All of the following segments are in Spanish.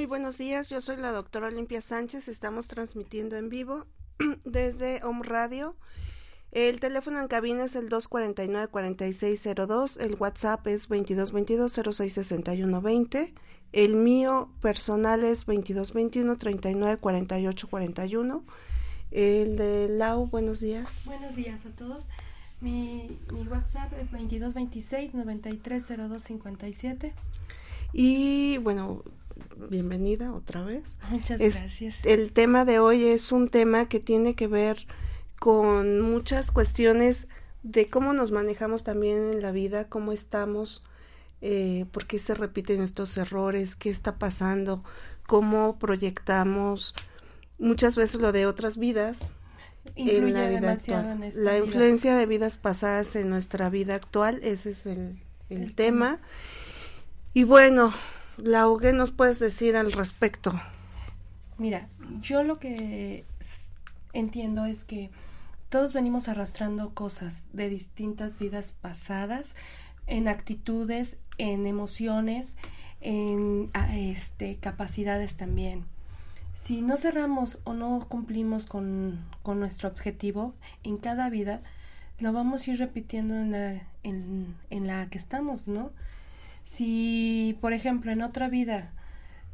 Muy buenos días, yo soy la doctora Olimpia Sánchez, estamos transmitiendo en vivo desde Home Radio. El teléfono en cabina es el 249-4602, el WhatsApp es 2222-066120, el mío personal es 2221-394841, el de Lau, buenos días. Buenos días a todos. Mi, mi WhatsApp es 2226-930257. Y bueno, bienvenida otra vez. Muchas gracias. El tema de hoy es un tema que tiene que ver con muchas cuestiones de cómo nos manejamos también en la vida, cómo estamos, eh, por qué se repiten estos errores, qué está pasando, cómo proyectamos muchas veces lo de otras vidas. en la vida actual. la influencia de vidas pasadas en nuestra vida actual, ese es el, el, tema. Y bueno, Lau, ¿qué nos puedes decir al respecto? Mira, yo lo que entiendo es que todos venimos arrastrando cosas de distintas vidas pasadas, en actitudes, en emociones, en este, capacidades también. Si no cerramos o no cumplimos con, con nuestro objetivo en cada vida, lo vamos a ir repitiendo en la, en, en la que estamos, ¿no? Si, por ejemplo, en otra vida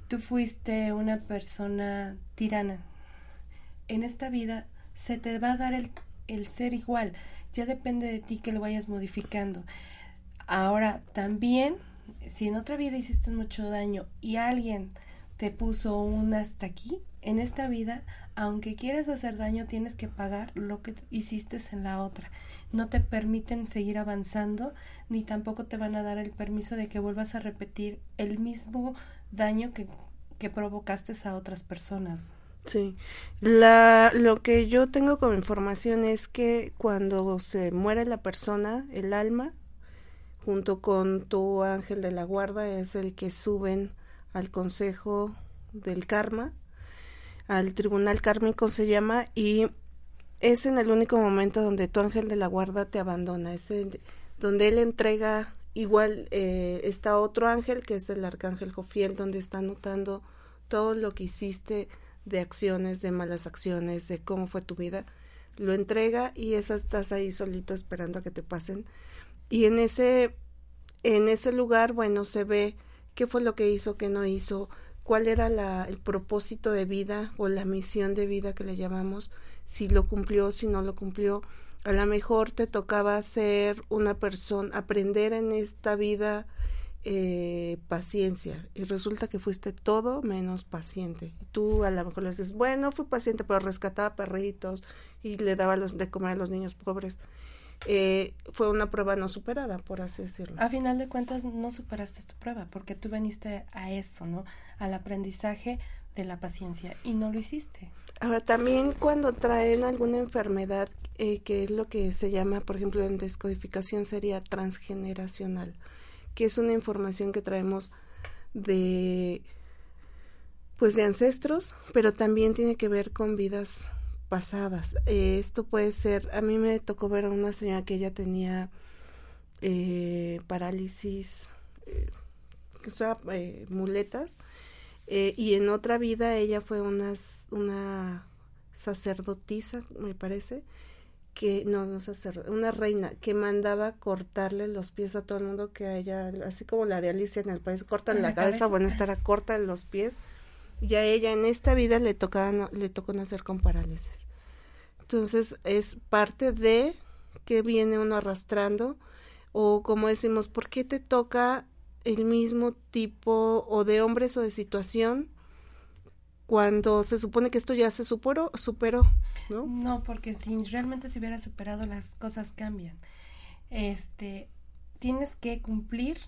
tú fuiste una persona tirana, en esta vida se te va a dar el, el ser igual. Ya depende de ti que lo vayas modificando. Ahora, también, si en otra vida hiciste mucho daño y alguien te puso un hasta aquí, en esta vida, aunque quieras hacer daño, tienes que pagar lo que hiciste en la otra. No te permiten seguir avanzando, ni tampoco te van a dar el permiso de que vuelvas a repetir el mismo daño que, provocaste a otras personas. Sí, la, lo que yo tengo como información es que cuando se muere la persona, el alma, junto con tu ángel de la guarda, es el que suben al consejo del karma al tribunal kármico se llama y es en el único momento donde tu ángel de la guarda te abandona, es donde él entrega igual eh, está otro ángel que es el arcángel Jofiel donde está anotando todo lo que hiciste de acciones, de malas acciones, de cómo fue tu vida, lo entrega y esa estás ahí solito esperando a que te pasen. Y en ese en ese lugar bueno se ve qué fue lo que hizo, qué no hizo, cuál era la, el propósito de vida o la misión de vida que le llamamos, si lo cumplió, si no lo cumplió. A lo mejor te tocaba ser una persona, aprender en esta vida eh, paciencia y resulta que fuiste todo menos paciente. Tú a lo mejor le dices, bueno, fui paciente, pero rescataba perritos y le daba de comer a los niños pobres eh, fue una prueba no superada, por así decirlo. A final de cuentas, no superaste tu prueba, porque tú veniste a eso, ¿no? Al aprendizaje de la paciencia y no lo hiciste. Ahora, también cuando traen alguna enfermedad, eh, que es lo que se llama, por ejemplo, en descodificación, sería transgeneracional, que es una información que traemos de pues de ancestros, pero también tiene que ver con vidas pasadas. Eh, esto puede ser, a mí me tocó ver a una señora que ella tenía eh, parálisis, eh, o sea, eh, muletas, y en otra vida ella fue una, una sacerdotisa, me parece, que, no, no sacerdota, una reina que mandaba cortarle los pies a todo el mundo que a ella, así como la de Alicia en el país, cortan la, cabeza, bueno, estará corta los pies, y a ella en esta vida le tocaba, le tocó nacer con parálisis. Entonces es parte de que viene uno arrastrando, o como decimos, ¿por qué te toca el mismo tipo o de hombres o de situación cuando se supone que esto ya se superó, superó, ¿no? No, porque si realmente se hubiera superado las cosas cambian. Este, tienes que cumplir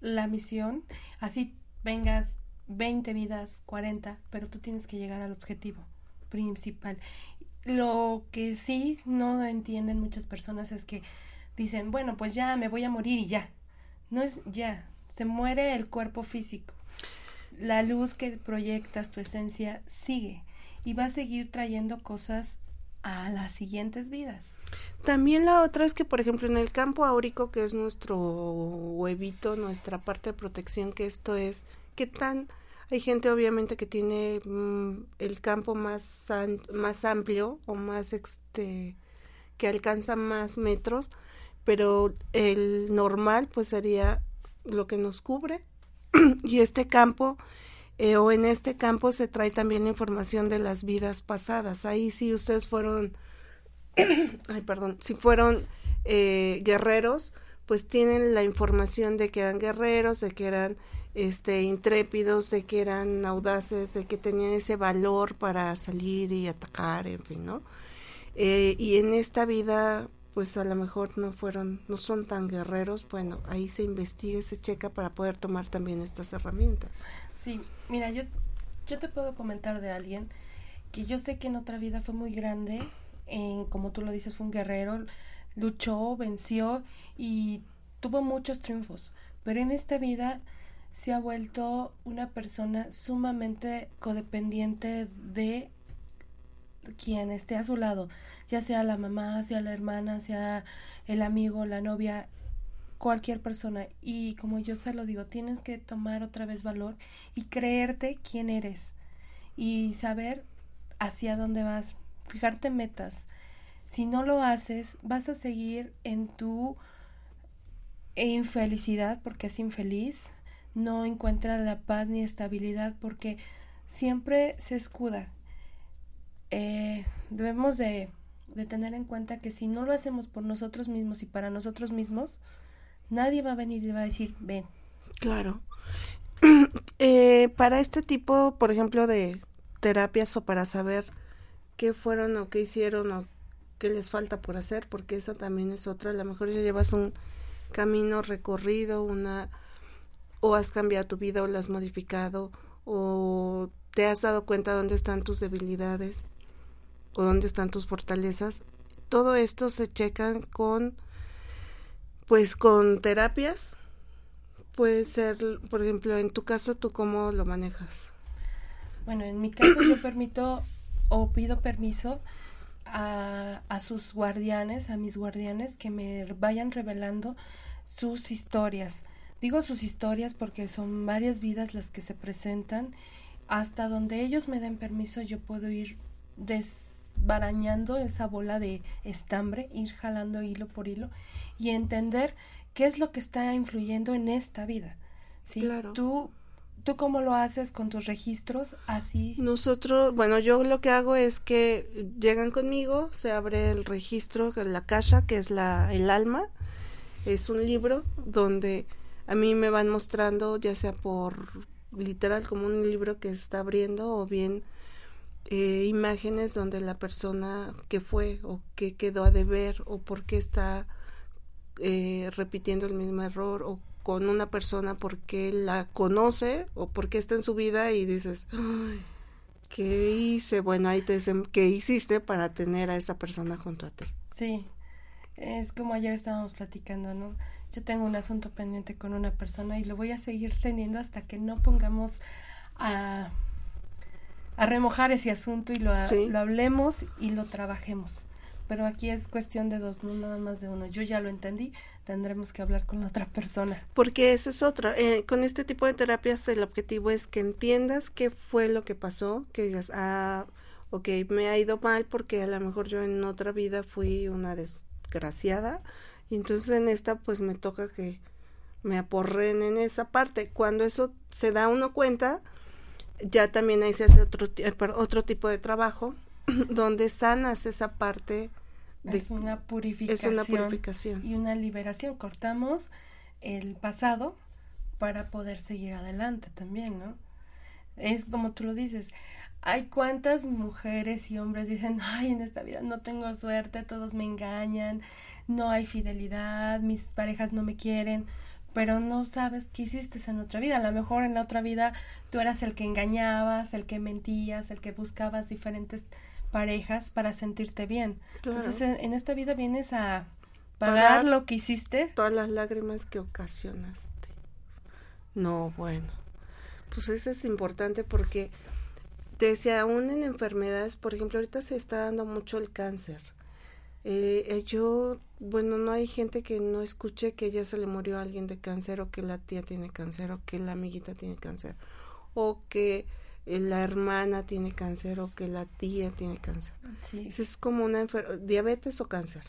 la misión, así vengas 20 vidas, 40, pero tú tienes que llegar al objetivo principal. Lo que sí no entienden muchas personas es que dicen, bueno, pues ya me voy a morir y ya. No es ya, se muere el cuerpo físico la luz que proyectas, tu esencia, sigue y va a seguir trayendo cosas a las siguientes vidas. También la otra es que, por ejemplo, en el campo áurico, que es nuestro huevito, nuestra parte de protección, que esto es, ¿qué tan? Hay gente obviamente que tiene mm, el campo más, más amplio o más, este, que alcanza más metros, pero el normal pues sería lo que nos cubre y este campo eh, o en este campo se trae también información de las vidas pasadas. Ahí sí ustedes fueron, ay perdón, si fueron eh, guerreros, pues tienen la información de que eran guerreros, de que eran este intrépidos, de que eran audaces, de que tenían ese valor para salir y atacar, en fin, ¿no? Eh, y en esta vida pues a lo mejor no fueron, no son tan guerreros, bueno, ahí se investiga, se checa para poder tomar también estas herramientas. Sí, mira, yo, yo te puedo comentar de alguien que yo sé que en otra vida fue muy grande, en, como tú lo dices, fue un guerrero, luchó, venció y tuvo muchos triunfos, pero en esta vida se ha vuelto una persona sumamente codependiente de quien esté a su lado, ya sea la mamá, sea la hermana, sea el amigo, la novia, cualquier persona. Y como yo se lo digo, tienes que tomar otra vez valor y creerte quién eres y saber hacia dónde vas, fijarte metas. Si no lo haces, vas a seguir en tu infelicidad porque es infeliz, no encuentras la paz ni estabilidad porque siempre se escuda eh, debemos de, de tener en cuenta que si no lo hacemos por nosotros mismos y para nosotros mismos, nadie va a venir y va a decir, ven. Claro. Eh, para este tipo, por ejemplo, de terapias o para saber qué fueron o qué hicieron o qué les falta por hacer, porque esa también es otra. A lo mejor ya llevas un camino recorrido, una o has cambiado tu vida o la has modificado o te has dado cuenta dónde están tus debilidades o dónde están tus fortalezas. Todo esto se checan con, pues, con terapias. Puede ser, por ejemplo, en tu caso, ¿tú cómo lo manejas? Bueno, en mi caso yo permito o pido permiso a, a sus guardianes, a mis guardianes, que me vayan revelando sus historias. Digo sus historias porque son varias vidas las que se presentan. Hasta donde ellos me den permiso, yo puedo ir des barañando esa bola de estambre, ir jalando hilo por hilo y entender qué es lo que está influyendo en esta vida. ¿sí? Claro. Tú, tú cómo lo haces con tus registros, así. Nosotros, bueno, yo lo que hago es que llegan conmigo, se abre el registro, la caja, que es la, el alma, es un libro donde a mí me van mostrando, ya sea por literal como un libro que está abriendo o bien eh, imágenes donde la persona que fue o que quedó a deber o por qué está eh, repitiendo el mismo error o con una persona porque la conoce o porque está en su vida y dices, ¿qué hice? Bueno, ahí te dicen, ¿qué hiciste para tener a esa persona junto a ti? Sí, es como ayer estábamos platicando, ¿no? Yo tengo un asunto pendiente con una persona y lo voy a seguir teniendo hasta que no pongamos a a remojar ese asunto y lo, lo hablemos y lo trabajemos. Pero aquí es cuestión de dos, no nada más de uno. Yo ya lo entendí, tendremos que hablar con la otra persona. Porque eso es otra. Eh, con este tipo de terapias el objetivo es que entiendas qué fue lo que pasó, que digas, ah, ok, me ha ido mal porque a lo mejor yo en otra vida fui una desgraciada y entonces en esta pues me toca que me aporren en esa parte. Cuando eso se da uno cuenta, ya también ahí se hace otro, eh, otro tipo de trabajo donde sanas esa parte. De, es una purificación. Es una purificación. Y una liberación. Cortamos el pasado para poder seguir adelante también, ¿no? Es como tú lo dices. Hay cuántas mujeres y hombres dicen, ay, en esta vida no tengo suerte, todos me engañan, no hay fidelidad, mis parejas no me quieren pero no sabes qué hiciste en otra vida. A lo mejor en la otra vida tú eras el que engañabas, el que mentías, el que buscabas diferentes parejas para sentirte bien. Entonces en, esta vida vienes a pagar, lo que hiciste. Todas las lágrimas que ocasionaste. No, bueno. Pues eso es importante porque te decía, aún en enfermedades, por ejemplo, ahorita se está dando mucho el cáncer. Eh, eh, yo, bueno, no hay gente que no escuche que ya se le murió a alguien de cáncer o que la tía tiene cáncer o que la amiguita tiene cáncer o que eh, la hermana tiene cáncer o que la tía tiene cáncer. Sí. Es como una diabetes o cáncer.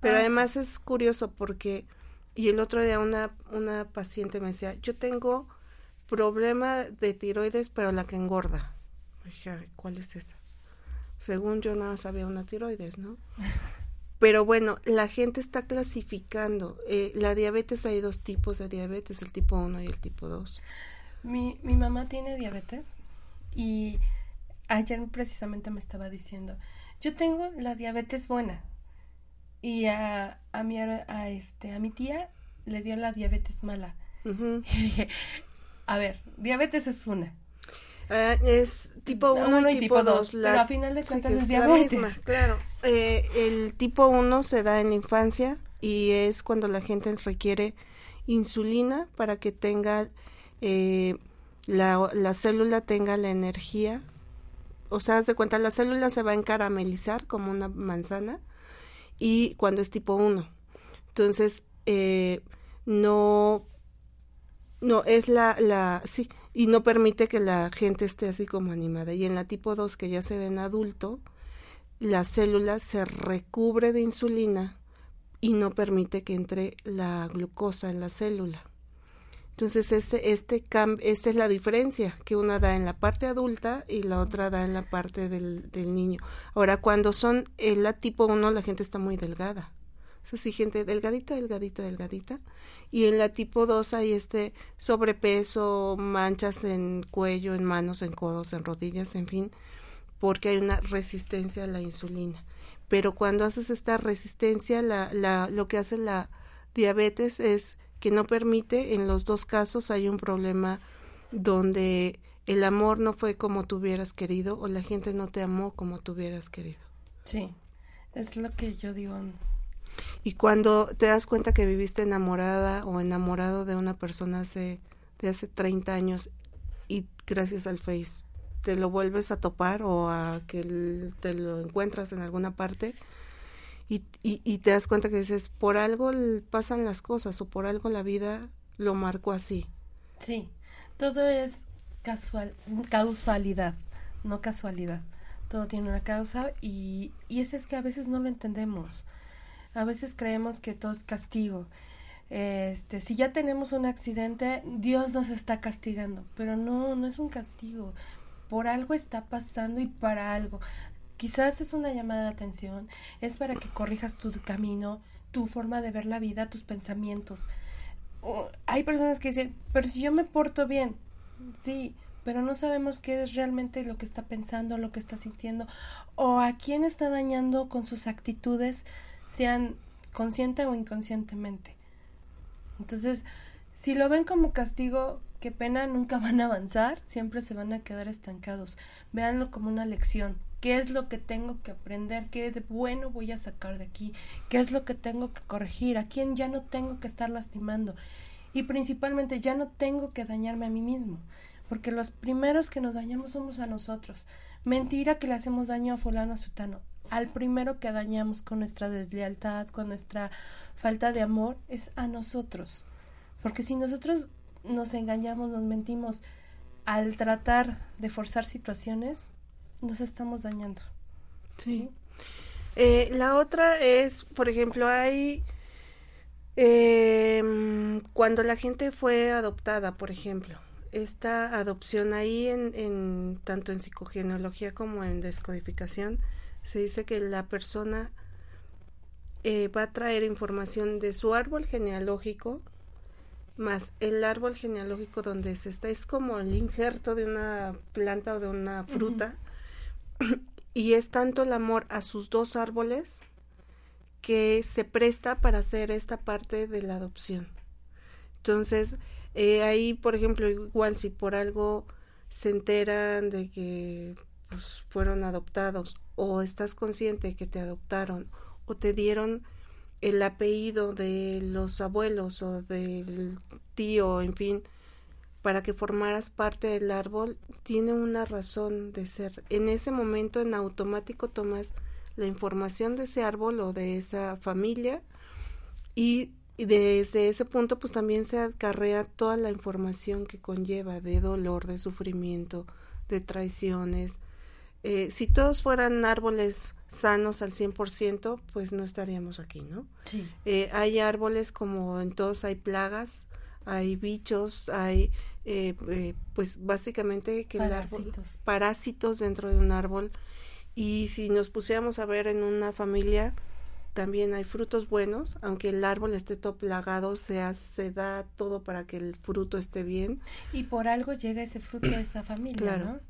Pero ah, además es curioso porque, y el otro día una, una paciente me decía, yo tengo problema de tiroides, pero la que engorda. Dije, ¿cuál es esa? Según yo nada sabía una tiroides, ¿no? Pero bueno, la gente está clasificando. Eh, la diabetes hay dos tipos de diabetes, el tipo 1 y el tipo 2. Mi, mi mamá tiene diabetes y ayer precisamente me estaba diciendo, yo tengo la diabetes buena y a, a, mi, a, este, a mi tía le dio la diabetes mala. Y dije, a ver, diabetes es una Ah, es tipo 1 y, tipo 2. Pero a final de cuentas es diabetes. La misma, claro. Eh, el tipo 1 se da en la infancia y es cuando la gente requiere insulina para que tenga eh, la, la, célula tenga la energía. O sea, se cuenta, la célula se va a encaramelizar como una manzana y cuando es tipo 1. Entonces, eh, no, no, es la, la, sí, y no permite que la gente esté así como animada. Y en la tipo 2, que ya se da en adulto, la célula se recubre de insulina y no permite que entre la glucosa en la célula. Entonces, este, este esta es la diferencia que una da en la parte adulta y la otra da en la parte del, del niño. Ahora, cuando son la tipo 1, la gente está muy delgada. Es así, gente delgadita, delgadita, delgadita y en la tipo 2 hay este sobrepeso, manchas en cuello, en manos, en codos, en rodillas, en fin, porque hay una resistencia a la insulina. Pero cuando haces esta resistencia, la, lo que hace la diabetes es que no permite, en los dos casos hay un problema donde el amor no fue como tú hubieras querido o la gente no te amó como tú hubieras querido. Sí, es lo que yo digo y cuando te das cuenta que viviste enamorada o enamorado de una persona hace, de hace 30 años y gracias al Face te lo vuelves a topar o a que te lo encuentras en alguna parte y, y, te das cuenta que dices, por algo pasan las cosas o por algo la vida lo marcó así. Sí, todo es casual, causalidad, no casualidad. Todo tiene una causa y, y ese es que a veces no lo entendemos. A veces creemos que todo es castigo. Este, si ya tenemos un accidente, Dios nos está castigando, pero no, no es un castigo. Por algo está pasando y para algo. Quizás es una llamada de atención, es para que corrijas tu camino, tu forma de ver la vida, tus pensamientos. hay personas que dicen, pero si yo me porto bien, sí, pero no sabemos qué es realmente lo que está pensando, lo que está sintiendo, o a quién está dañando con sus actitudes sean consciente o inconscientemente. Entonces, si lo ven como castigo, qué pena, nunca van a avanzar, siempre se van a quedar estancados. Véanlo como una lección. ¿Qué es lo que tengo que aprender? ¿Qué de bueno voy a sacar de aquí? ¿Qué es lo que tengo que corregir? ¿A quién ya no tengo que estar lastimando? Y principalmente ya no tengo que dañarme a mí mismo, porque los primeros que nos dañamos somos a nosotros. Mentira que le hacemos daño a fulano a sutano al primero que dañamos con nuestra deslealtad, con nuestra falta de amor, es a nosotros. Porque si nosotros nos engañamos, nos mentimos al tratar de forzar situaciones, nos estamos dañando. Sí. Eh, la otra es, por ejemplo, hay eh, cuando la gente fue adoptada, por ejemplo, esta adopción ahí en, en tanto en psicogenealogía como en descodificación se dice que la persona eh, va a traer información de su árbol genealógico más el árbol genealógico donde se está es como el injerto de una planta o de una fruta y es tanto el amor a sus dos árboles que se presta para hacer esta parte de la adopción. Entonces, eh, ahí, por ejemplo, igual si por algo se enteran de que pues, fueron adoptados o estás consciente de que te adoptaron o te dieron el apellido de los abuelos o del tío, en fin, para que formaras parte del árbol, tiene una razón de ser. En ese momento en automático tomas la información de ese árbol o de esa familia y, desde ese punto pues también se acarrea toda la información que conlleva de dolor, de sufrimiento, de traiciones. Eh, si todos fueran árboles sanos al 100%, pues no estaríamos aquí, ¿no? Sí. Eh, hay árboles como en todos hay plagas, hay bichos, hay eh, eh pues básicamente que parásitos. parásitos dentro de un árbol y si nos pusiéramos a ver en una familia, también hay frutos buenos, aunque el árbol esté todo plagado, se, se da todo para que el fruto esté bien. Y por algo llega ese fruto a esa familia, ¿no?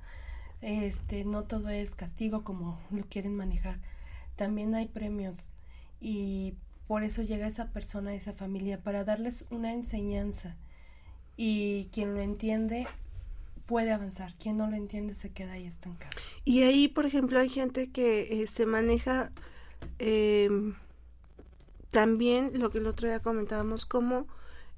Este, no todo es castigo como lo quieren manejar. También hay premios y por eso llega esa persona, esa familia, para darles una enseñanza. Y quien lo entiende puede avanzar. Quien no lo entiende se queda ahí estancado. Y ahí, por ejemplo, hay gente que eh, se maneja eh, también lo que el otro día comentábamos, cómo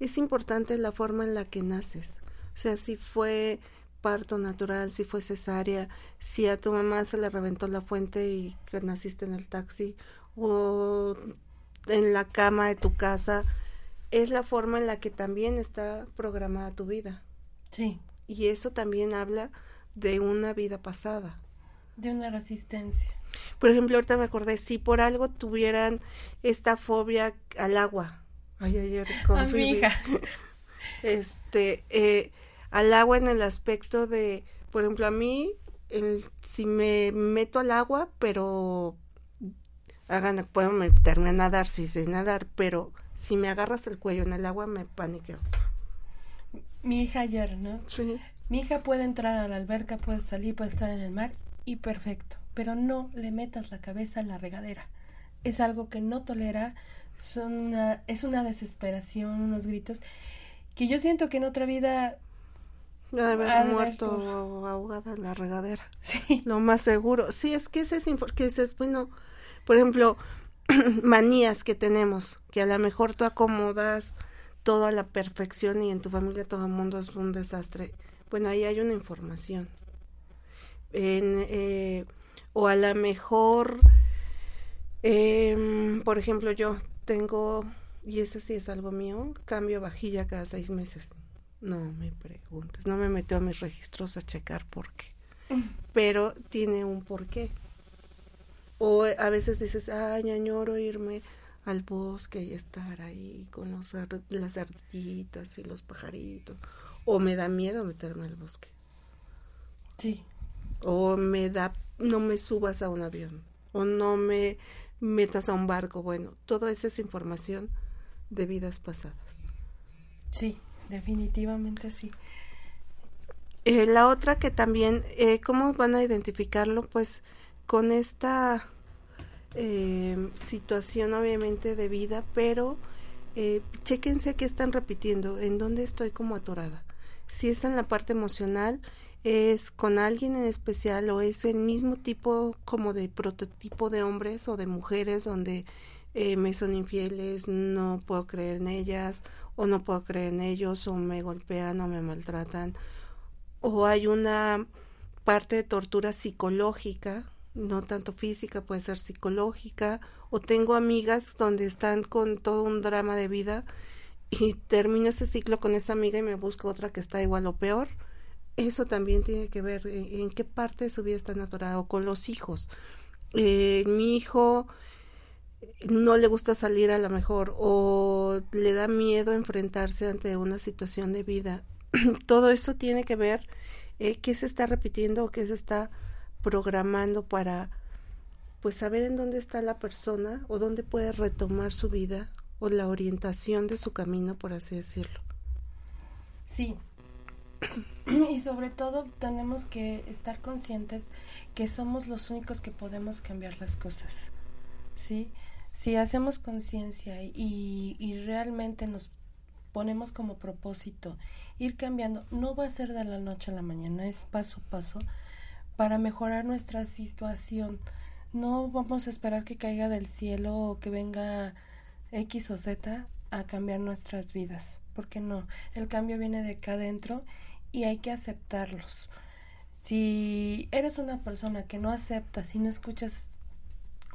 es importante la forma en la que naces. O sea, si fue parto natural, si fue cesárea, si a tu mamá se le reventó la fuente y que naciste en el taxi o en la cama de tu casa, es la forma en la que también está programada tu vida. Sí. Y eso también habla de una vida pasada. De una resistencia. Por ejemplo, ahorita me acordé, si por algo tuvieran esta fobia al agua. Ay, ayer con A mi hija. Este, eh, al agua en el aspecto de, por ejemplo, a mí, el, si me meto al agua, pero hagan, puedo meterme a nadar, sí sé nadar, pero si me agarras el cuello en el agua, me paniqueo. Mi hija ayer, ¿no? Sí. Mi hija puede entrar a la alberca, puede salir, puede estar en el mar y perfecto, pero no le metas la cabeza en la regadera. Es algo que no tolera, son una, es una desesperación, unos gritos que yo siento que en otra vida de haber Ha de haber muerto ahogada en la regadera. sí, Lo más seguro. Sí, es que ese es que dices, bueno, por ejemplo, manías que tenemos, que a lo mejor tú acomodas todo a la perfección y en tu familia todo el mundo es un desastre. Bueno, ahí hay una información. En, eh, o a lo mejor, em, por ejemplo, yo tengo, y ese sí es algo mío, cambio vajilla cada seis meses. No me preguntes, no me meto a mis registros a checar por qué pero tiene un porqué. O a veces dices, ay, añoro irme al bosque y estar ahí con los ar- las ardillitas y los pajaritos. O me da miedo meterme al bosque. sí, O me da, no me subas a un avión. O no me metas a un barco. Bueno, toda esa es información de vidas pasadas. sí, definitivamente sí. Eh, la otra que también, eh, ¿cómo van a identificarlo? Pues con esta eh, situación obviamente de vida, pero eh, chéquense qué están repitiendo, en dónde estoy como atorada. Si es en la parte emocional, es con alguien en especial o es el mismo tipo como de prototipo de hombres o de mujeres donde eh, me son infieles, no puedo creer en ellas o no puedo creer en ellos o me golpean o me maltratan o hay una parte de tortura psicológica, no tanto física, puede ser psicológica, o tengo amigas donde están con todo un drama de vida y termino ese ciclo con esa amiga y me busco otra que está igual o peor eso también tiene que ver en, qué parte de su vida está atorada o con los hijos. Eh, mi hijo no le gusta salir a lo mejor o le da miedo enfrentarse ante una situación de vida. Todo eso tiene que ver eh, qué se está repitiendo o qué se está programando para pues saber en dónde está la persona o dónde puede retomar su vida o la orientación de su camino, por así decirlo. Sí. Y sobre todo tenemos que estar conscientes que somos los únicos que podemos cambiar las cosas. ¿Sí? Si hacemos conciencia y, y realmente nos ponemos como propósito ir cambiando, no va a ser de la noche a la mañana, es paso a paso para mejorar nuestra situación. No vamos a esperar que caiga del cielo o que venga X o Z a cambiar nuestras vidas, porque no, el cambio viene de acá adentro y hay que aceptarlos. Si eres una persona que no acepta, si no escuchas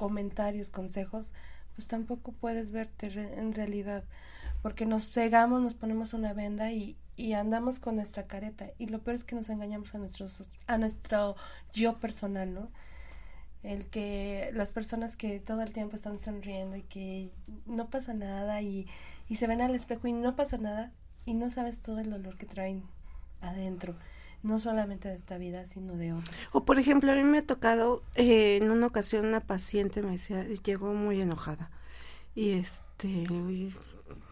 comentarios, consejos, pues tampoco puedes verte en realidad, porque nos cegamos, nos ponemos una venda y, y andamos con nuestra careta y lo peor es que nos engañamos a nuestro, a nuestro yo personal, ¿no? El que las personas que todo el tiempo están sonriendo y que no pasa nada y, y se ven al espejo y no pasa nada y no sabes todo el dolor que traen adentro, no solamente de esta vida, sino de otras. O por ejemplo, a mí me ha tocado eh, en una ocasión una paciente me decía, llegó muy enojada y este,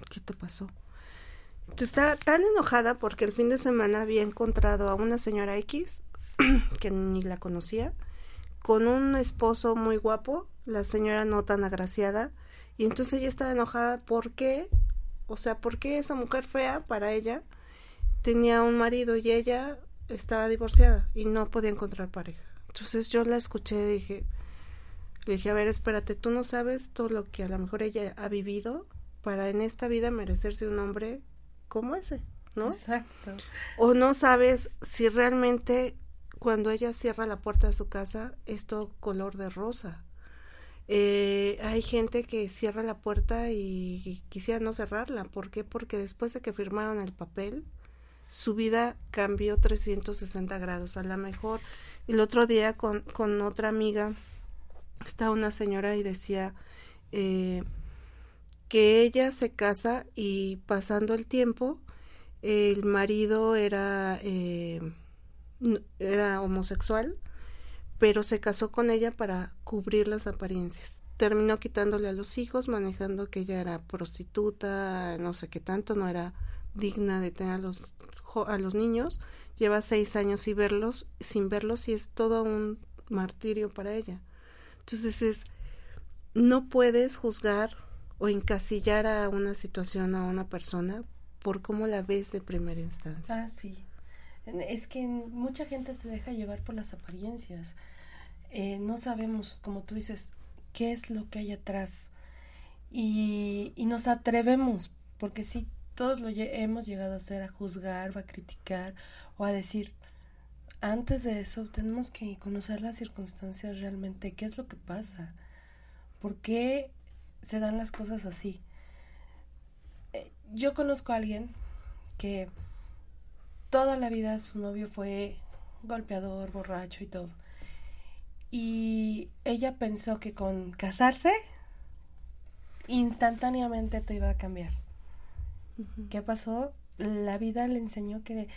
¿qué te pasó? Está tan enojada porque el fin de semana había encontrado a una señora X, que ni la conocía, con un esposo muy guapo, la señora no tan agraciada, y entonces ella estaba enojada porque, o sea, porque esa mujer fea para ella tenía un marido y ella estaba divorciada y no podía encontrar pareja. Entonces yo la escuché y dije, le dije, a ver, espérate, tú no sabes todo lo que a lo mejor ella ha vivido para en esta vida merecerse un hombre como ese, ¿no? Exacto. O no sabes si realmente cuando ella cierra la puerta de su casa es todo color de rosa. Eh, hay gente que cierra la puerta y quisiera no cerrarla. ¿Por qué? Porque después de que firmaron el papel, su vida cambió 360 grados. A lo mejor el otro día con, con otra amiga estaba una señora y decía, eh, que ella se casa y pasando el tiempo el marido era eh, era homosexual pero se casó con ella para cubrir las apariencias terminó quitándole a los hijos manejando que ella era prostituta no sé qué tanto no era digna de tener a los a los niños lleva seis años sin verlos sin verlos y es todo un martirio para ella entonces es no puedes juzgar o encasillar a una situación a una persona por cómo la ves de primera instancia. Ah, sí. Es que mucha gente se deja llevar por las apariencias. Eh, no sabemos, como tú dices, qué es lo que hay atrás. Y, y nos atrevemos, porque sí, todos lo hemos llegado a hacer, a juzgar o a criticar o a decir, antes de eso tenemos que conocer las circunstancias realmente, qué es lo que pasa, por qué se dan las cosas así. Eh, yo conozco a alguien que toda la vida su novio fue golpeador, borracho y todo. Y ella pensó que con casarse instantáneamente todo iba a cambiar. ¿Qué pasó? La vida le enseñó que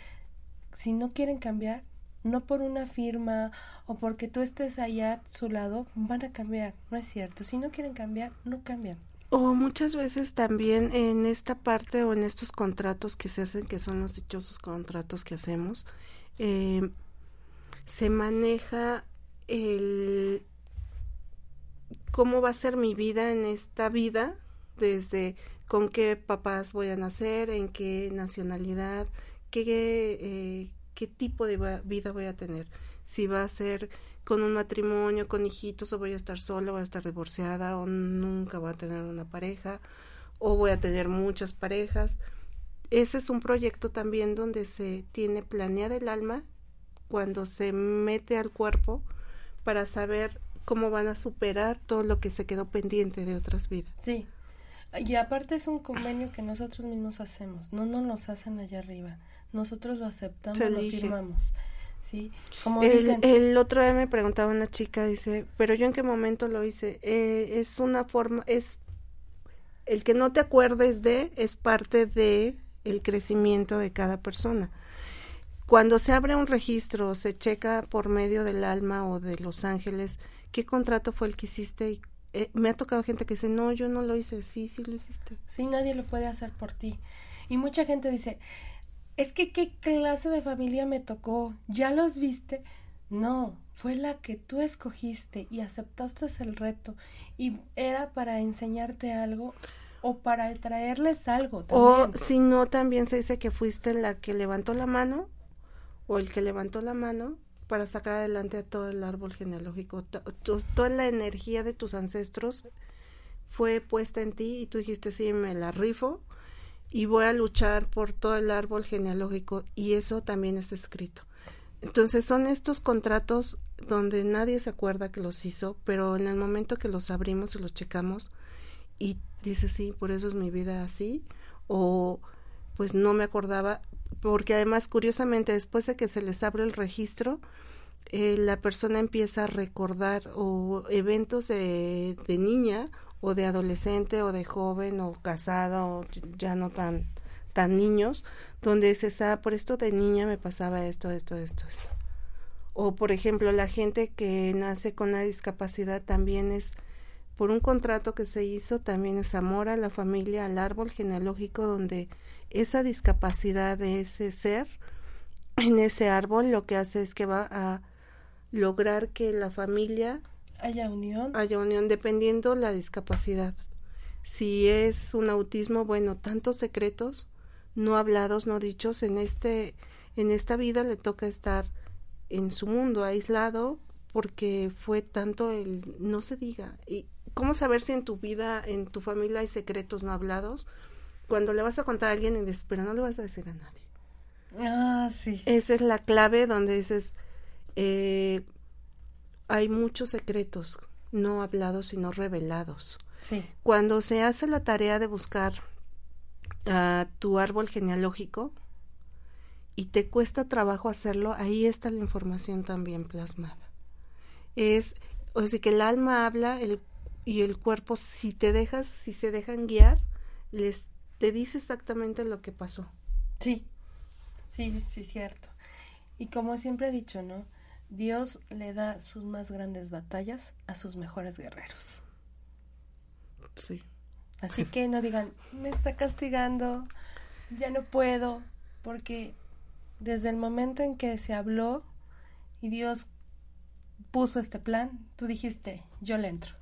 si no quieren cambiar, no por una firma o porque tú estés allá a su lado, van a cambiar. No es cierto. Si no quieren cambiar, no cambian. O muchas veces también en esta parte o en estos contratos que se hacen, que son los dichosos contratos que hacemos, eh, se maneja el cómo va a ser mi vida en esta vida, desde con qué papás voy a nacer, en qué nacionalidad, qué, eh, qué tipo de vida voy a tener. Si va a ser con un matrimonio, con hijitos, o voy a estar sola, voy a estar divorciada, o nunca voy a tener una pareja, o voy a tener muchas parejas. Ese es un proyecto también donde se tiene planeada el alma cuando se mete al cuerpo para saber cómo van a superar todo lo que se quedó pendiente de otras vidas. Sí. Y aparte es un convenio que nosotros mismos hacemos, no nos los hacen allá arriba. Nosotros lo aceptamos, lo firmamos. ¿sí? Como el, el otro día me preguntaba una chica, dice, pero yo en qué momento lo hice. Eh, es una forma, es el que no te acuerdes de es parte de el crecimiento de cada persona. Cuando se abre un registro, se checa por medio del alma o de los ángeles qué contrato fue el que hiciste y eh, me ha tocado gente que dice, no, yo no lo hice, sí, sí lo hiciste. Sí, nadie lo puede hacer por ti. Y mucha gente dice, es que qué clase de familia me tocó, ¿ya los viste? No, fue la que tú escogiste y aceptaste el reto y era para enseñarte algo o para traerles algo. O si no, también se dice que fuiste la que levantó la mano o el que levantó la mano para sacar adelante a todo el árbol genealógico. Toda la energía de tus ancestros fue puesta en ti y tú dijiste, sí, me la rifo y voy a luchar por todo el árbol genealógico y eso también es escrito. Entonces son estos contratos donde nadie se acuerda que los hizo, pero en el momento que los abrimos y los checamos y dice sí, por eso es mi vida así o pues no me acordaba porque además curiosamente después de que se les abre el registro eh, la persona empieza a recordar o eventos de, de niña o de adolescente o de joven o casada o ya no tan tan niños donde dices ah por esto de niña me pasaba esto esto esto esto o por ejemplo la gente que nace con una discapacidad también es por un contrato que se hizo también es amor a la familia al árbol genealógico donde esa discapacidad de ese ser en ese árbol lo que hace es que va a lograr que la familia haya unión. Haya unión, dependiendo la discapacidad. Si es un autismo, bueno, tantos secretos no hablados, no dichos, en este, en esta vida le toca estar en su mundo, aislado, porque fue tanto el no se diga. ¿Y cómo saber si en tu vida, en tu familia hay secretos no hablados? Cuando le vas a contar a alguien y dices, pero no le vas a decir a nadie. Ah, sí. Esa es la clave donde dices, eh, hay muchos secretos no hablados sino revelados. Sí. Cuando se hace la tarea de buscar uh, tu árbol genealógico y te cuesta trabajo hacerlo, ahí está la información también plasmada. Es, o sea, que el alma habla el, y el cuerpo, si te dejas, si se dejan guiar, les te dice exactamente lo que pasó. Sí, sí, sí, cierto. Y como siempre he dicho, ¿no? Dios le da sus más grandes batallas a sus mejores guerreros. Sí. Así que no digan, me está castigando, ya no puedo, porque desde el momento en que se habló y Dios puso este plan, tú dijiste, yo le entro.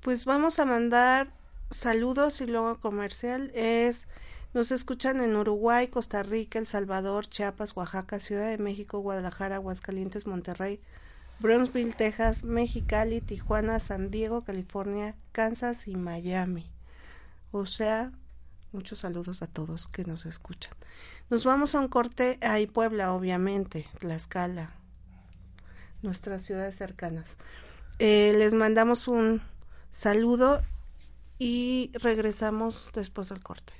Pues vamos a mandar saludos y luego comercial. Es nos escuchan en Uruguay, Costa Rica, El Salvador, Chiapas, Oaxaca, Ciudad de México, Guadalajara, Aguascalientes, Monterrey, Brownsville, Texas, Mexicali, Tijuana, San Diego, California, Kansas y Miami. O sea, muchos saludos a todos que nos escuchan. Nos vamos a un corte ahí Puebla, obviamente, Tlaxcala, nuestras ciudades cercanas. Eh, les mandamos un saludo y regresamos después del corte.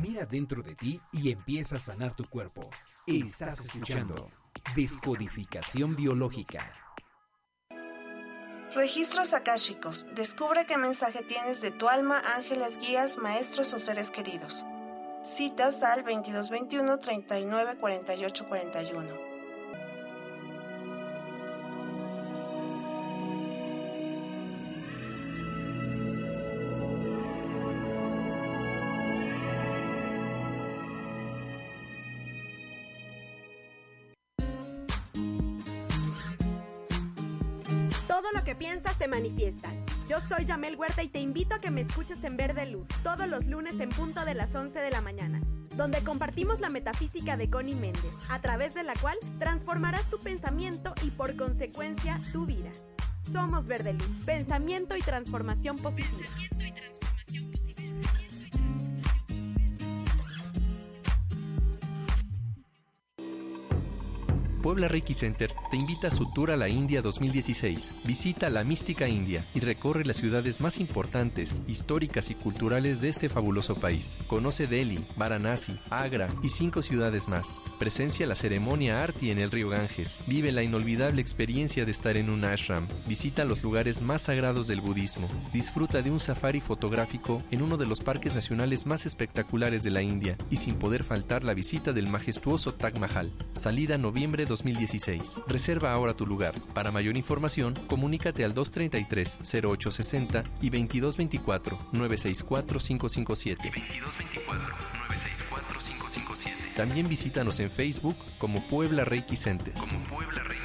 Mira dentro de ti y empieza a sanar tu cuerpo. Estás escuchando Descodificación Biológica. Registros akáshicos. Descubre qué mensaje tienes de tu alma, ángeles, guías, maestros o seres queridos. Citas al 2221 39 48 41. Yo soy Yamel Huerta y te invito a que me escuches en Verde Luz todos los lunes en punto de las 11 de la mañana, donde compartimos la metafísica de Connie Méndez, a través de la cual transformarás tu pensamiento y por consecuencia tu vida. Somos Verde Luz, pensamiento y transformación positiva. Puebla Reiki Center te invita a su tour a la India 2016. Visita la mística India y recorre las ciudades más importantes, históricas y culturales de este fabuloso país. Conoce Delhi, Varanasi, Agra y cinco ciudades más. Presencia la ceremonia Arti en el río Ganges. Vive la inolvidable experiencia de estar en un ashram. Visita los lugares más sagrados del budismo. Disfruta de un safari fotográfico en uno de los parques nacionales más espectaculares de la India y sin poder faltar la visita del majestuoso Taj Mahal. Salida noviembre 2016. Reserva ahora tu lugar. Para mayor información, comunícate al 233-0860 y 2224-964-557. También visítanos en Facebook como Puebla Reiki Center. Como Puebla Reiki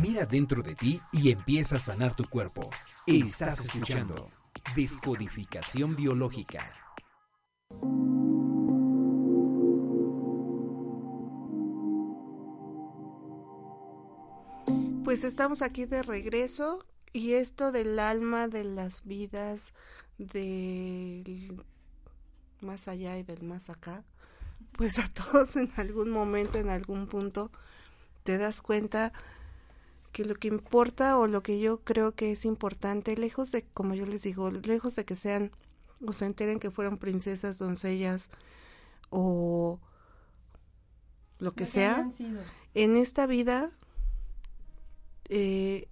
Mira dentro de ti y empieza a sanar tu cuerpo. Estás escuchando Descodificación Biológica. Pues estamos aquí de regreso y esto del alma, de las vidas, del más allá y del más acá, pues a todos en algún momento, en algún punto, te das cuenta que lo que importa o lo que yo creo que es importante, lejos de, como yo les digo, lejos de que sean o se enteren que fueron princesas, doncellas o lo que, sea, en esta vida eh,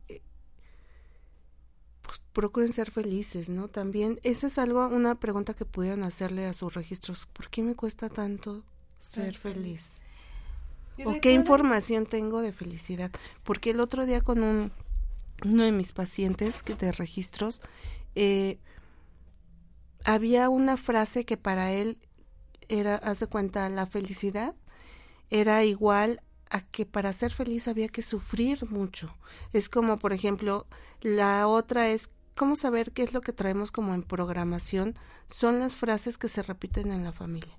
pues procuren ser felices, ¿no? También, esa es algo, una pregunta que pudieran hacerle a sus registros. ¿Por qué me cuesta tanto ser, feliz? ¿O qué información tengo de felicidad? Porque el otro día con un, uno de mis pacientes de registros, eh, había una frase que para él era, hace cuenta, la felicidad era igual a que para ser feliz había que sufrir mucho. Es como, por ejemplo, la otra es cómo saber qué es lo que traemos como en programación. Son las frases que se repiten en la familia.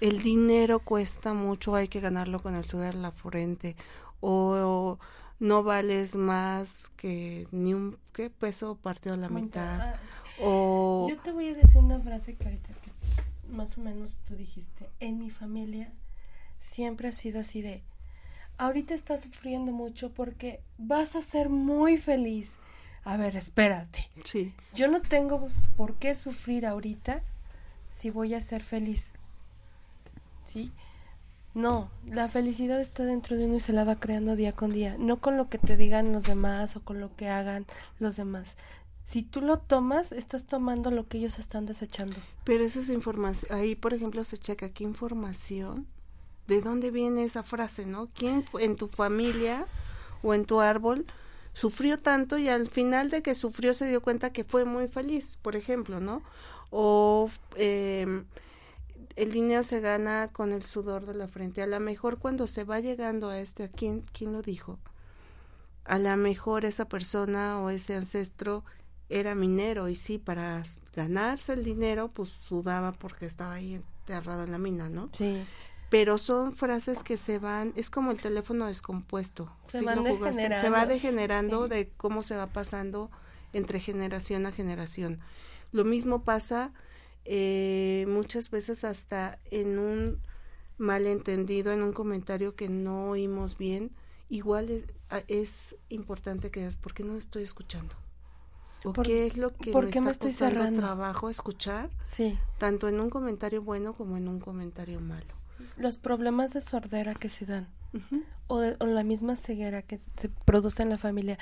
El dinero cuesta mucho, hay que ganarlo con el sudor en la frente. O, no vales más que ni un ¿qué peso partido a la mitad. Ah, o Yo te voy a decir una frase que ahorita que más o menos tú dijiste. En mi familia siempre ha sido así de ahorita estás sufriendo mucho porque vas a ser muy feliz. A ver, espérate. sí. Yo no tengo por qué sufrir ahorita si voy a ser feliz. ¿Sí? No, la felicidad está dentro de uno y se la va creando día con día, no con lo que te digan los demás o con lo que hagan los demás. Si tú lo tomas, estás tomando lo que ellos están desechando. Pero esa es información, ahí por ejemplo se checa qué información, de dónde viene esa frase, ¿no? ¿Quién en tu familia o en tu árbol sufrió tanto y al final de que sufrió se dio cuenta que fue muy feliz, por ejemplo, ¿no? O eh, el dinero se gana con el sudor de la frente. A lo mejor cuando se va llegando a este, ¿quién, quién lo dijo? A lo mejor esa persona o ese ancestro era minero y sí, para ganarse el dinero, pues sudaba porque estaba ahí enterrado en la mina, ¿no? Sí. Pero son frases que se van, es como el teléfono descompuesto. Se ¿sí van jugaste? Se va degenerando, degenerando sí. de cómo se va pasando entre generación a generación. Lo mismo pasa eh, muchas veces hasta en un malentendido, en un comentario que no oímos bien, igual es, es importante que veas, ¿por qué no estoy escuchando? ¿O ¿Por- qué es lo que por me qué está me estoy costando cerrando? trabajo escuchar, Sí. tanto en un comentario bueno como en un comentario malo? Los problemas de sordera que se dan. O, de- o la misma ceguera que se produce en la familia.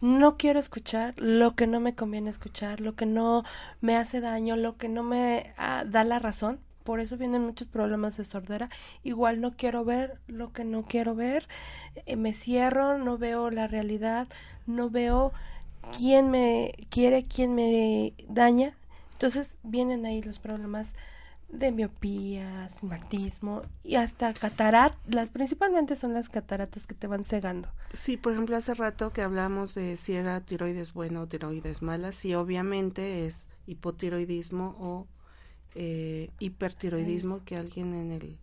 No quiero escuchar lo que no me conviene escuchar, lo que no me hace daño, lo que no me ah, da la razón. Por eso vienen muchos problemas de sordera. Igual no quiero ver lo que no quiero ver. eh, me cierro, no veo la realidad, no veo quién me quiere, quién me daña. Entonces vienen ahí los problemas de miopía, astigmatismo y hasta cataratas. Las principalmente son las cataratas que te van cegando. Sí, por ejemplo, hace rato que hablamos de si era tiroides buena o tiroides mala, sí, obviamente es hipotiroidismo o eh, hipertiroidismo que alguien en el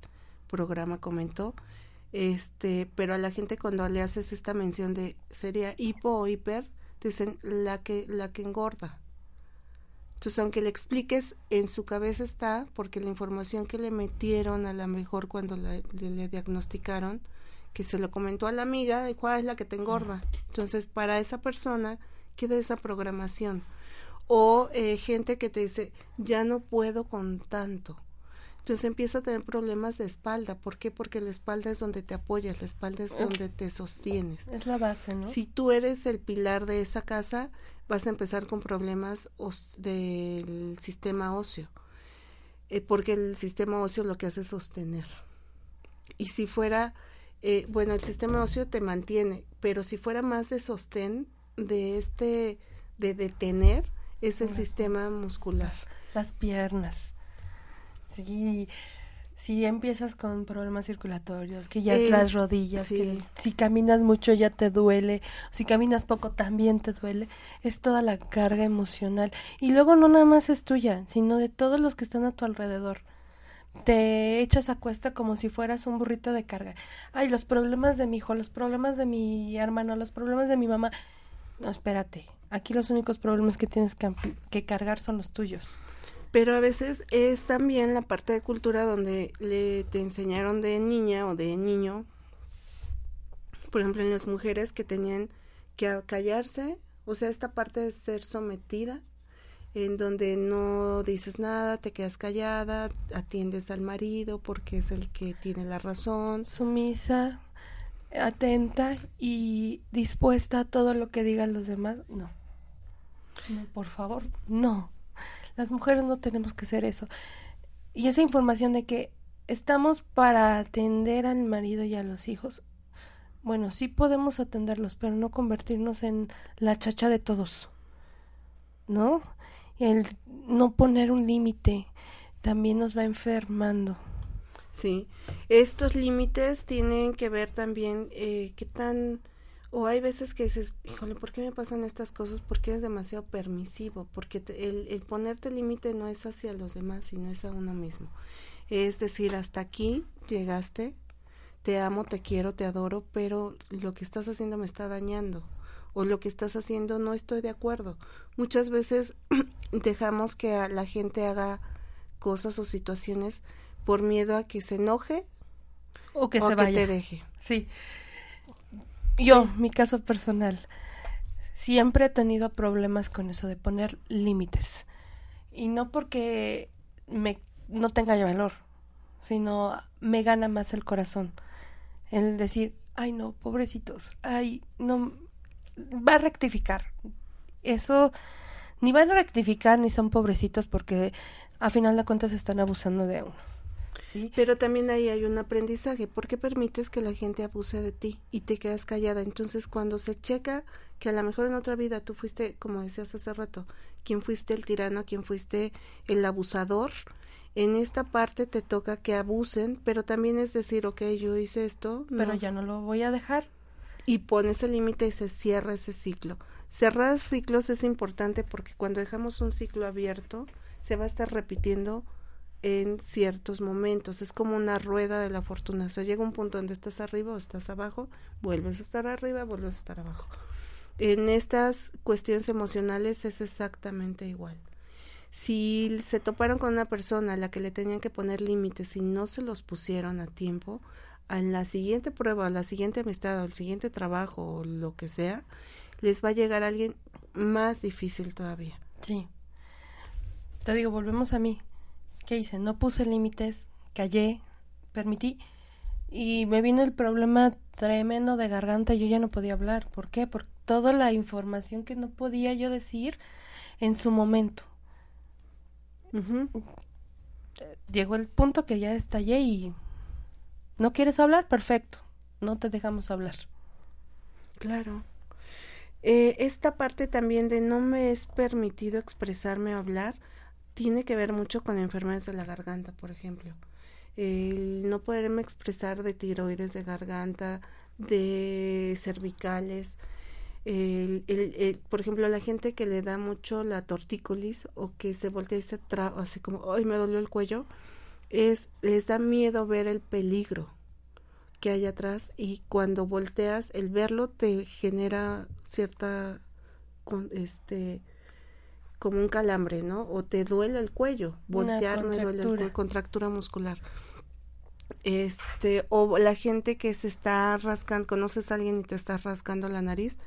programa comentó. Este, pero a la gente cuando le haces esta mención de sería hipo o hiper, dicen la que la que engorda. Entonces, aunque le expliques, en su cabeza está, porque la información que le metieron a lo mejor cuando le, le diagnosticaron, que se lo comentó a la amiga, de cuál es la que te engorda. Entonces, para esa persona queda esa programación. O eh, gente que te dice, ya no puedo con tanto. Entonces empieza a tener problemas de espalda. ¿Por qué? Porque la espalda es donde te apoyas, la espalda es donde te sostienes. Es la base, ¿no? Si tú eres el pilar de esa casa, vas a empezar con problemas del sistema óseo. Eh, porque el sistema óseo lo que hace es sostener. Y si fuera, eh, bueno, el sistema óseo te mantiene, pero si fuera más de sostén, de este, de detener, es el sistema muscular. Las piernas. Sí, si empiezas con problemas circulatorios, que ya eh, las rodillas, que si caminas mucho ya te duele, si caminas poco también te duele, es toda la carga emocional. Y luego no nada más es tuya, sino de todos los que están a tu alrededor. Te echas a cuesta como si fueras un burrito de carga. Ay, los problemas de mi hijo, los problemas de mi hermano, los problemas de mi mamá. No, espérate. Aquí los únicos problemas que tienes que, cargar son los tuyos. Pero a veces es también la parte de cultura donde le te enseñaron de niña o de niño, por ejemplo en las mujeres que tenían que callarse, o sea, esta parte de ser sometida, en donde no dices nada, te quedas callada, atiendes al marido porque es el que tiene la razón. Sumisa, atenta y dispuesta a todo lo que digan los demás, no. No, por favor, no. Las mujeres no tenemos que ser eso. Y esa información de que estamos para atender al marido y a los hijos, bueno, sí podemos atenderlos, pero no convertirnos en la chacha de todos. ¿No? El no poner un límite también nos va enfermando. Sí, estos límites tienen que ver también eh, qué tan, o hay veces que dices, híjole, ¿por qué me pasan estas cosas? Porque eres demasiado permisivo, porque el, el ponerte límite no es hacia los demás, sino es a uno mismo. Es decir, hasta aquí llegaste, te amo, te quiero, te adoro, pero lo que estás haciendo me está dañando o lo que estás haciendo no estoy de acuerdo. Muchas veces dejamos que la gente haga cosas o situaciones por miedo a que se enoje o que se vaya. te deje. Sí. Yo, mi caso personal, siempre he tenido problemas con eso de poner límites. Y no porque me no tenga ya valor, sino me gana más el corazón. El decir, ay no, pobrecitos, ay, no, va a rectificar. Eso, ni van a rectificar ni son pobrecitos porque a final de cuentas están abusando de uno. Pero también ahí hay un aprendizaje, porque permites que la gente abuse de ti y te quedas callada. Entonces, cuando se checa que a lo mejor en otra vida tú fuiste, como decías hace rato, quien fuiste el tirano, quien fuiste el abusador, en esta parte te toca que abusen, pero también es decir, ok, yo hice esto. Pero ya no lo voy a dejar. Y pones el límite y se cierra ese ciclo. Cerrar ciclos es importante porque cuando dejamos un ciclo abierto, se va a estar repitiendo en ciertos momentos. Es como una rueda de la fortuna. O sea, llega un punto donde estás arriba o estás abajo, vuelves a estar arriba, vuelves a estar abajo. En estas cuestiones emocionales es exactamente igual. Si se toparon con una persona a la que le tenían que poner límites y no se los pusieron a tiempo, en la siguiente prueba, o la siguiente amistad, o el siguiente trabajo, o lo que sea, les va a llegar alguien más difícil todavía. Sí. Te digo, volvemos a mí. ¿Qué hice? No puse límites, callé, permití y me vino el problema tremendo de garganta y yo ya no podía hablar. ¿Por qué? Por toda la información que no podía yo decir en su momento. Llegó el punto que ya estallé y no quieres hablar, perfecto, no te dejamos hablar. Claro. Eh, esta parte también de no me es permitido expresarme o hablar, tiene que ver mucho con enfermedades de la garganta, por ejemplo. El no poderme expresar de tiroides de garganta, de cervicales, el, por ejemplo, la gente que le da mucho la tortícolis o que se voltea y se traba, así como, ay, me dolió el cuello, es, les da miedo ver el peligro que hay atrás y cuando volteas, el verlo te genera cierta, con, este, como un calambre, ¿no? O te duele el cuello, voltear me duele el cuello, contractura muscular. Este, o la gente que se está rascando, conoces a alguien y te está rascando la nariz,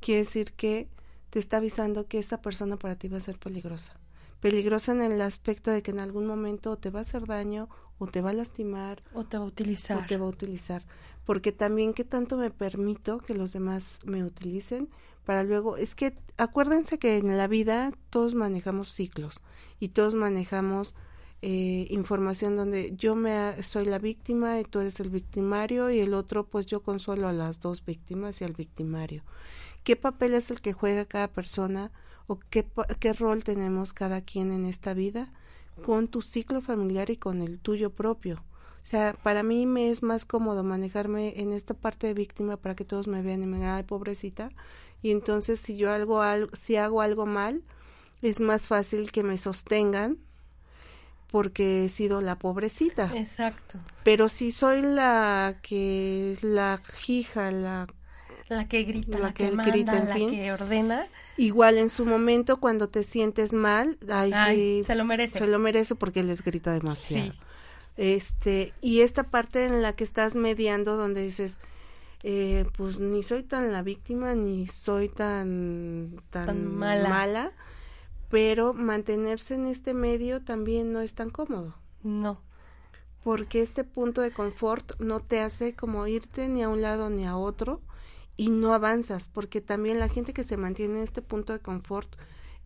quiere decir que te está avisando que esa persona para ti va a ser peligrosa. Peligrosa en el aspecto de que en algún momento te va a hacer daño o te va a lastimar O te va a utilizar. o te va a utilizar. Porque también qué tanto me permito que los demás me utilicen para luego, es que acuérdense que en la vida todos manejamos ciclos y todos manejamos eh, información donde yo me soy la víctima y tú eres el victimario y el otro pues yo consuelo a las dos víctimas y al victimario. ¿Qué papel es el que juega cada persona o qué, qué rol tenemos cada quien en esta vida con tu ciclo familiar y con el tuyo propio? O sea, para mí me es más cómodo manejarme en esta parte de víctima para que todos me vean y me digan, ay, pobrecita. Y entonces si yo algo, algo, si hago algo mal, es más fácil que me sostengan porque he sido la pobrecita. Exacto. Pero si soy la que, la hija, la La que grita, La la, que que, manda, grita, en la fin. que ordena. Igual en su momento cuando te sientes mal, ay, Ay, sí, se lo merece. se lo merece porque les grita demasiado. Sí. Este, y esta parte en la que estás mediando donde dices, eh, pues ni soy tan la víctima ni soy tan tan, Tan mala. mala, pero mantenerse en este medio también no es tan cómodo No. porque este punto de confort no te hace como irte ni a un lado ni a otro y no avanzas, porque también la gente que se mantiene en este punto de confort,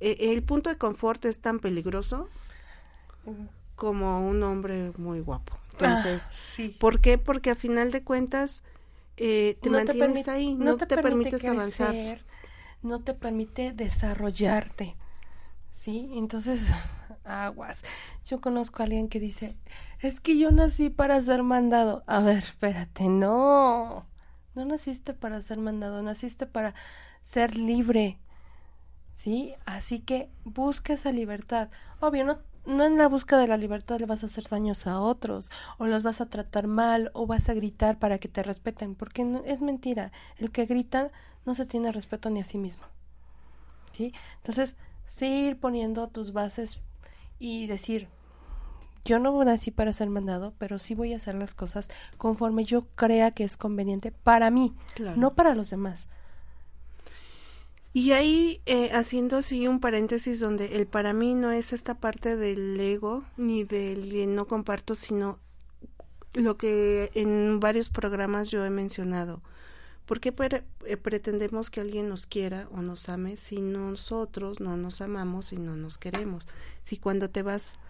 eh, el punto de confort es tan peligroso como un hombre muy guapo. Entonces, Ah, sí. ¿por qué? Porque a final de cuentas eh, te No mantienes permi- ahí, no, te, permite permites avanzar. crecer, No te permite desarrollarte. ¿Sí? Entonces, aguas. Yo conozco a alguien que dice, es que yo nací para ser mandado. A ver, espérate, no. No naciste para ser mandado, naciste para ser libre. ¿Sí? Así que busca esa libertad. Obvio, no, no en la búsqueda de la libertad le vas a hacer daños a otros, o los vas a tratar mal, o vas a gritar para que te respeten, porque no, es mentira. El que grita no se tiene respeto ni a sí mismo. ¿Sí? Entonces, sí ir poniendo tus bases y decir, yo no nací para ser mandado, pero sí voy a hacer las cosas conforme yo crea que es conveniente para mí, Claro. no para los demás. Y ahí, eh, haciendo así un paréntesis donde el para mí no es esta parte del ego ni del no comparto, sino lo que en varios programas yo he mencionado. ¿Por qué eh, pretendemos que alguien nos quiera o nos ame si nosotros no nos amamos y no nos queremos? Si cuando te vas,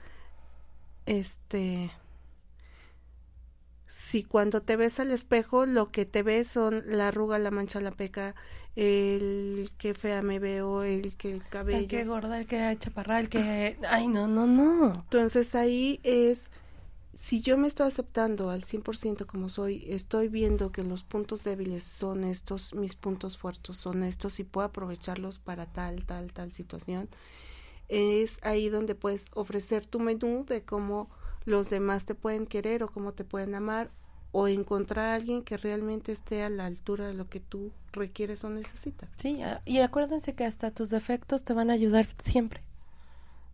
este, si cuando te ves al espejo lo que te ves son la arruga, la mancha, la peca, el que fea me veo, el que el cabello. El que gorda, el que chaparra, el que... Ay, no, no, no. Entonces ahí es, si yo me estoy aceptando al 100% como soy, estoy viendo que los puntos débiles son estos, mis puntos fuertes son estos y puedo aprovecharlos para tal, tal, tal situación, es ahí donde puedes ofrecer tu menú de cómo los demás te pueden querer o cómo te pueden amar o encontrar a alguien que realmente esté a la altura de lo que tú requieres o necesitas. Sí, a- y acuérdense que hasta tus defectos te van a ayudar siempre.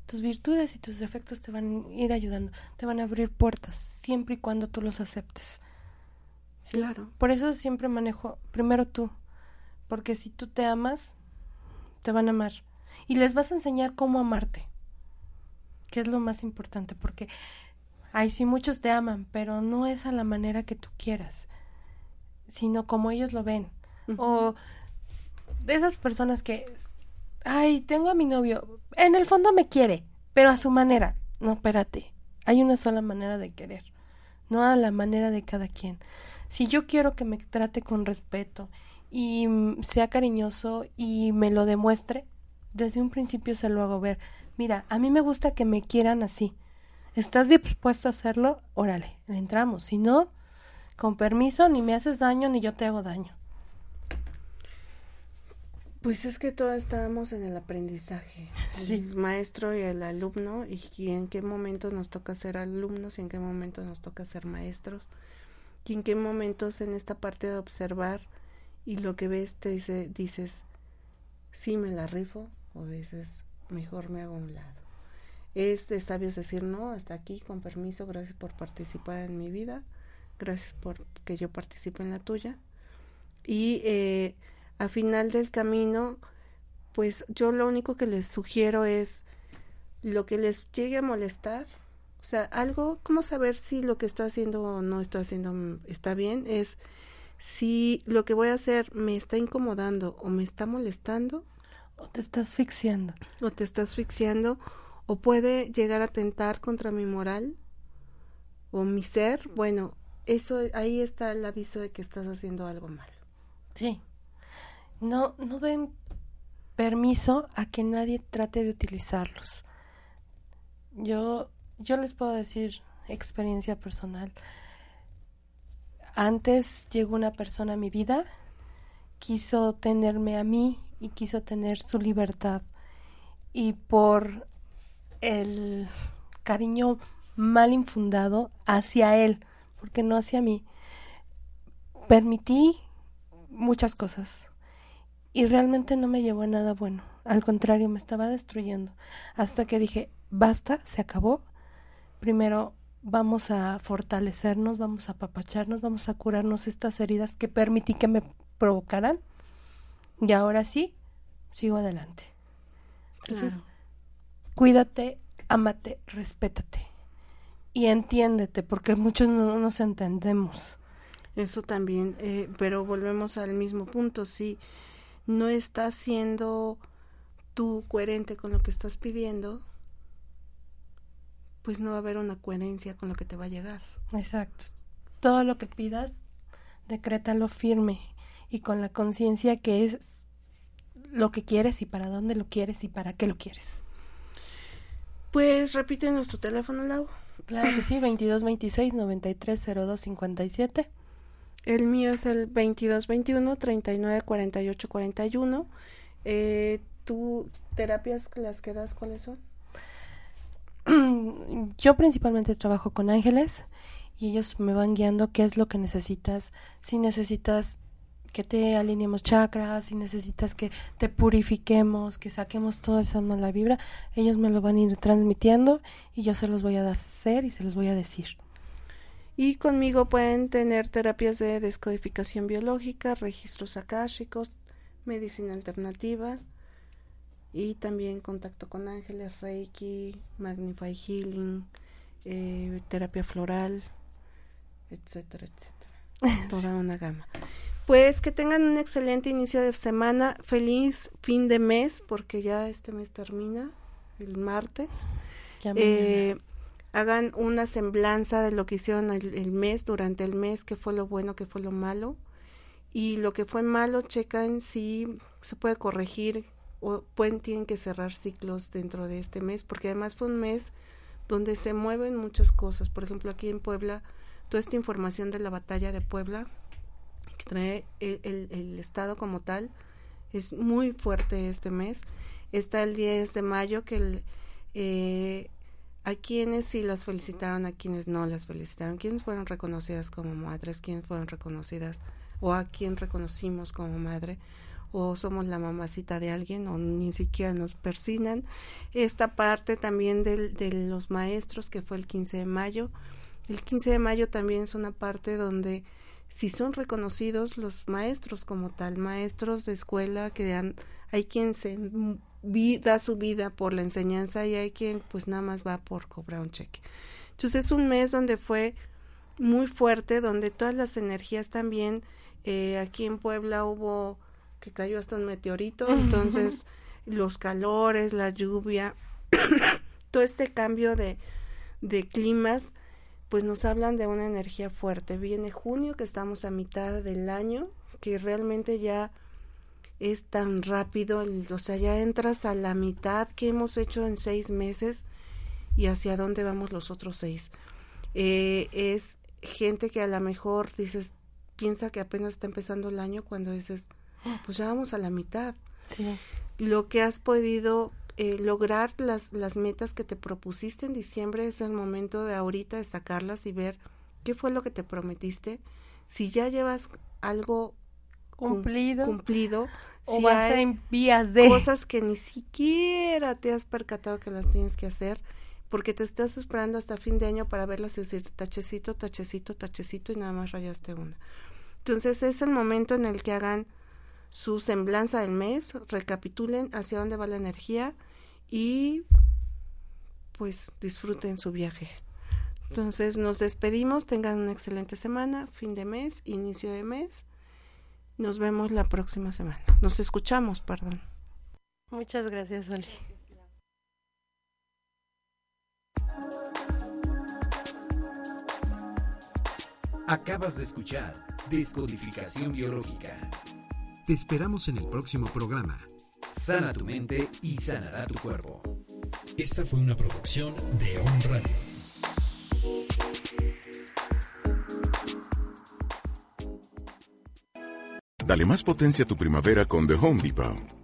Tus virtudes y tus defectos te van a ir ayudando, te van a abrir puertas, siempre y cuando tú los aceptes. ¿sí? Claro. Por eso siempre manejo primero tú, porque si tú te amas, te van a amar. Y les vas a enseñar cómo amarte, que es lo más importante, porque, ay, sí, muchos te aman, pero no es a la manera que tú quieras, sino como ellos lo ven. O de esas personas que, ay, tengo a mi novio, en el fondo me quiere, pero a su manera. No, espérate, hay una sola manera de querer, no a la manera de cada quien. Si yo quiero que me trate con respeto y mm, sea cariñoso y me lo demuestre, desde un principio se lo hago ver. Mira, a mí me gusta que me quieran así. ¿Estás dispuesto a hacerlo? Órale, le entramos. Si no, con permiso, ni me haces daño ni yo te hago daño. Pues es que todos estábamos en el aprendizaje, Sí. el maestro y el alumno, y, y en qué momento nos toca ser alumnos y en qué momento nos toca ser maestros, y en qué momentos en esta parte de observar y lo que ves te dice, dices, sí me la rifo, o dices, mejor me hago a un lado. Es de sabios decir no, hasta aquí, con permiso, gracias por participar en mi vida, gracias por que yo participe en la tuya. Y eh, a final del camino, pues yo lo único que les sugiero es lo que les llegue a molestar, o sea, algo, ¿cómo saber si lo que estoy haciendo o no estoy haciendo está bien? Es si lo que voy a hacer me está incomodando o me está molestando. O te estás asfixiando. O te estás asfixiando. O puede llegar a tentar contra mi moral o mi ser. Bueno, eso ahí está el aviso de que estás haciendo algo mal. Sí. No, no den permiso a que nadie trate de utilizarlos. Yo, yo les puedo decir experiencia personal. Antes llegó una persona a mi vida, quiso tenerme a mí y quiso tener su libertad. Y por el cariño mal infundado hacia él, porque no hacia mí, permití muchas cosas y realmente no me llevó a nada bueno. Al contrario, me estaba destruyendo. Hasta que dije, basta, se acabó. Primero vamos a fortalecernos, vamos a apapacharnos, vamos a curarnos estas heridas que permití que me provocaran. Y ahora sí, sigo adelante. Entonces, cuídate, amate, respétate y entiéndete, porque muchos no nos entendemos. Eso también, eh, pero volvemos al mismo punto, si no estás siendo tú coherente con lo que estás pidiendo, pues no va a haber una coherencia con lo que te va a llegar. Exacto. Todo lo que pidas, decrétalo firme y con la conciencia que es lo que quieres y para dónde lo quieres y para qué lo quieres. Pues repite nuestro teléfono, Lau. Claro que sí, 2226 930257. El mío es el 2221 394841. Eh, ¿Tú terapias las que das cuáles son? yo principalmente trabajo con ángeles y ellos me van guiando qué es lo que necesitas. Si necesitas que te alineemos chakras, si necesitas que te purifiquemos, que saquemos toda esa mala vibra, ellos me lo van a ir transmitiendo y yo se los voy a hacer y se los voy a decir. Y conmigo pueden tener terapias de descodificación biológica, registros akáshicos, medicina alternativa, y también contacto con ángeles, Reiki, Magnify Healing, eh, terapia floral, etcétera, etcétera. Toda una gama. Pues que tengan un excelente inicio de semana, feliz fin de mes, porque ya este mes termina el martes. Eh, hagan una semblanza de lo que hicieron el, mes, durante el mes, qué fue lo bueno, qué fue lo malo. Y lo que fue malo, checan si se puede corregir o pueden, tienen que cerrar ciclos dentro de este mes, porque además fue un mes donde se mueven muchas cosas. Por ejemplo, aquí en Puebla, toda esta información de la batalla de Puebla, que trae el, Estado como tal, es muy fuerte este mes. Está el 10 de mayo, que el, eh, a quienes sí las felicitaron, a quienes no las felicitaron, quienes fueron reconocidas como madres, quienes fueron reconocidas o a quien reconocimos como madre o somos la mamacita de alguien o ni siquiera nos persinan. Esta parte también de los maestros que fue el 15 de mayo. El 15 de mayo también es una parte donde si son reconocidos los maestros como tal, maestros de escuela que dan, hay quien se da su vida por la enseñanza y hay quien pues nada más va por cobrar un cheque. Entonces es un mes donde fue muy fuerte, donde todas las energías también, eh, aquí en Puebla hubo que cayó hasta un meteorito, entonces los calores, la lluvia, todo este cambio de, de climas, pues nos hablan de una energía fuerte. Viene junio, que estamos a mitad del año, que realmente ya es tan rápido, o sea, ya entras a la mitad que hemos hecho en seis meses y hacia dónde vamos los otros seis. Eh, es gente que a lo mejor dices, piensa que apenas está empezando el año cuando dices, pues ya vamos a la mitad. Sí. Lo que has podido eh, lograr las, las metas que te propusiste en diciembre es el momento de ahorita de sacarlas y ver qué fue lo que te prometiste. Si ya llevas algo cumplido, cumplido O vas en vías de cosas que ni siquiera te has percatado que las tienes que hacer porque te estás esperando hasta fin de año para verlas y decir tachecito, tachecito, tachecito y nada más rayaste una. Entonces es el momento en el que hagan su semblanza del mes, recapitulen hacia dónde va la energía y pues disfruten su viaje. Entonces nos despedimos, tengan una excelente semana, fin de mes, inicio de mes. Nos vemos la próxima semana. Nos escuchamos, perdón. Muchas gracias, Oli. Acabas de escuchar Descodificación Biológica. Te esperamos en el próximo programa. Sana tu mente y sanará tu cuerpo. Esta fue una producción de On Radio. Dale más potencia a tu primavera con The Home Depot.